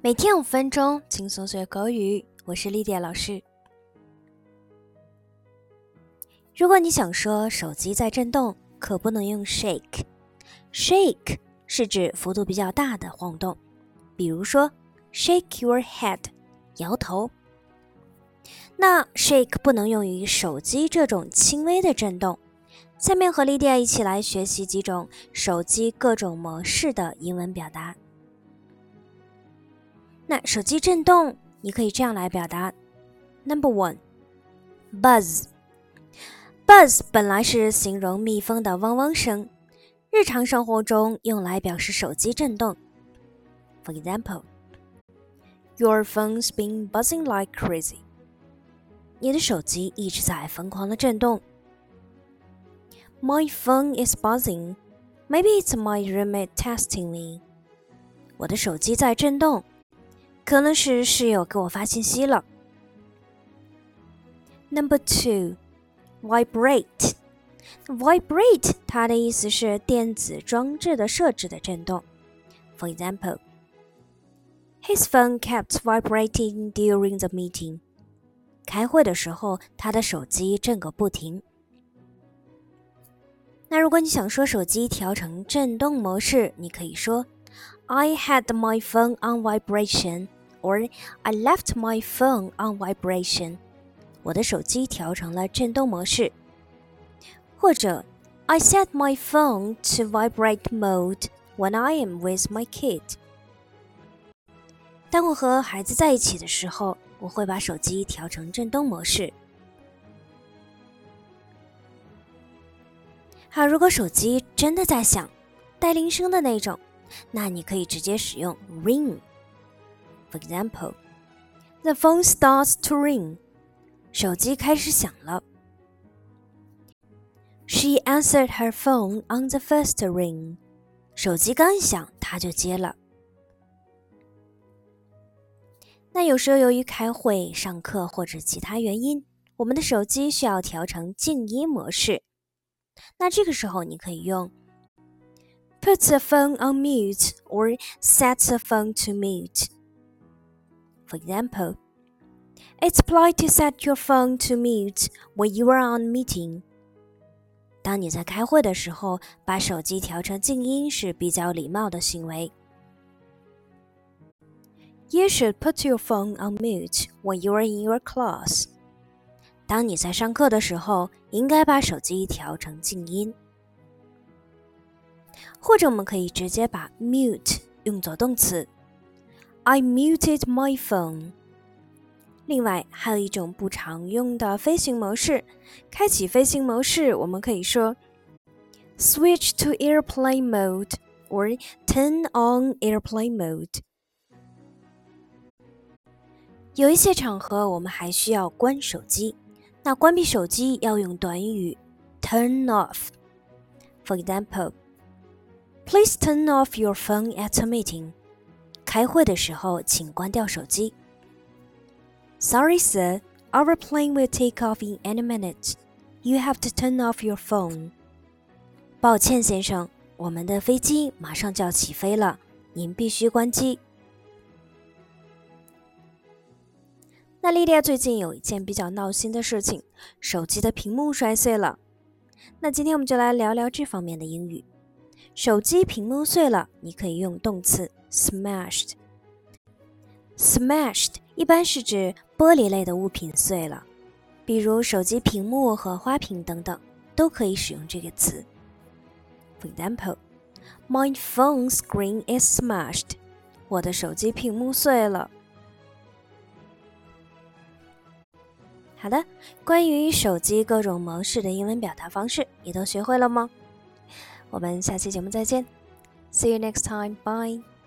每天五分钟，轻松学口语。我是丽迪老师。如果你想说手机在震动，可不能用 shake。shake 是指幅度比较大的晃动，比如说 shake your head，摇头。那 shake 不能用于手机这种轻微的震动。下面和莉迪亚一起来学习几种手机各种模式的英文表达。那手机震动，你可以这样来表达：Number one，buzz。buzz 本来是形容蜜蜂的嗡嗡声，日常生活中用来表示手机震动。For example，Your phone's been buzzing like crazy。你的手机一直在疯狂的震动。My phone is buzzing. Maybe it's my roommate testing me. 我的手机在震动， 可能是室友给我发信息了。Number two, vibrate. Vibrate 它的意思是电子装置的设置的震动。For example, his phone kept vibrating during the meeting. 开会的时候，他的手机震个不停。那如果你想说手机调成震动模式，你可以说 I had my phone on vibration or I left my phone on vibration。我的手机调成了震动模式。或者 I set my phone to vibrate mode when I am with my kid。当我和孩子在一起的时候，我会把手机调成震动模式。好，如果手机真的在响，带铃声的那种，那你可以直接使用 ring。 For example, the phone starts to ring。手机开始响了。She answered her phone on the first ring。手机刚响，她就接了。那有时候由于开会、上课或者其他原因，我们的手机需要调成静音模式。那这个时候你可以用 put the phone on mute or set the phone to mute. For example, it's polite to set your phone to mute when you are on meeting. 当你在开会的时候，把手机调成静音是比较礼貌的行为。You should put your phone on mute when you are in your class. 当你在上课的时候，应该把手机调成静音，或者我们可以直接把 mute 用作动词。 I muted my phone。另外，还有一种不常用的飞行模式，开启飞行模式，我们可以说 switch to airplane mode or turn on airplane mode。有一些场合，我们还需要关手机。那关闭手机要用短语 turn off。For example, please turn off your phone at a meeting. 开会的时候，请关掉手机。Sorry, sir, our plane will take off in any minute. You have to turn off your phone. 抱歉，先生，我们的飞机马上就要起飞了，您必须关机。那莉莉亚最近有一件比较闹心的事情，手机的屏幕摔碎了。那今天我们就来聊聊这方面的英语。手机屏幕碎了，你可以用动词 smashed。smashed 一般是指玻璃类的物品碎了，比如手机屏幕和花瓶等等，都可以使用这个词。For example, my phone screen is smashed。我的手机屏幕碎了。好的，关于手机各种模式的英文表达方式，你都学会了吗？我们下期节目再见，See you next time, bye.